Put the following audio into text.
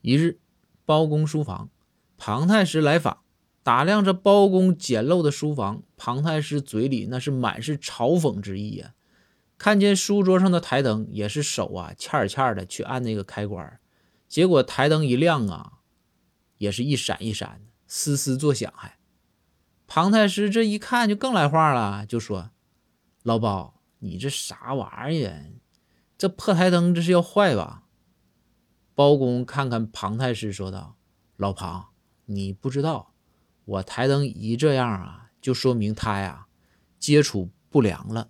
一日，包公书房，庞太师来访，打量着包公简陋的书房，庞太师嘴里那是满是嘲讽之意呀。看见书桌上的台灯，也是手啊欠欠的去按那个开关，结果台灯一亮啊，也是一闪一闪的，嘶嘶作响。还，庞太师这一看就更来话了，就说：“老包，你这啥玩意儿？这破台灯这是要坏吧？”包公看看庞太师，说道：“老庞，你不知道，我台灯一这样啊，就说明他呀接触不良了。”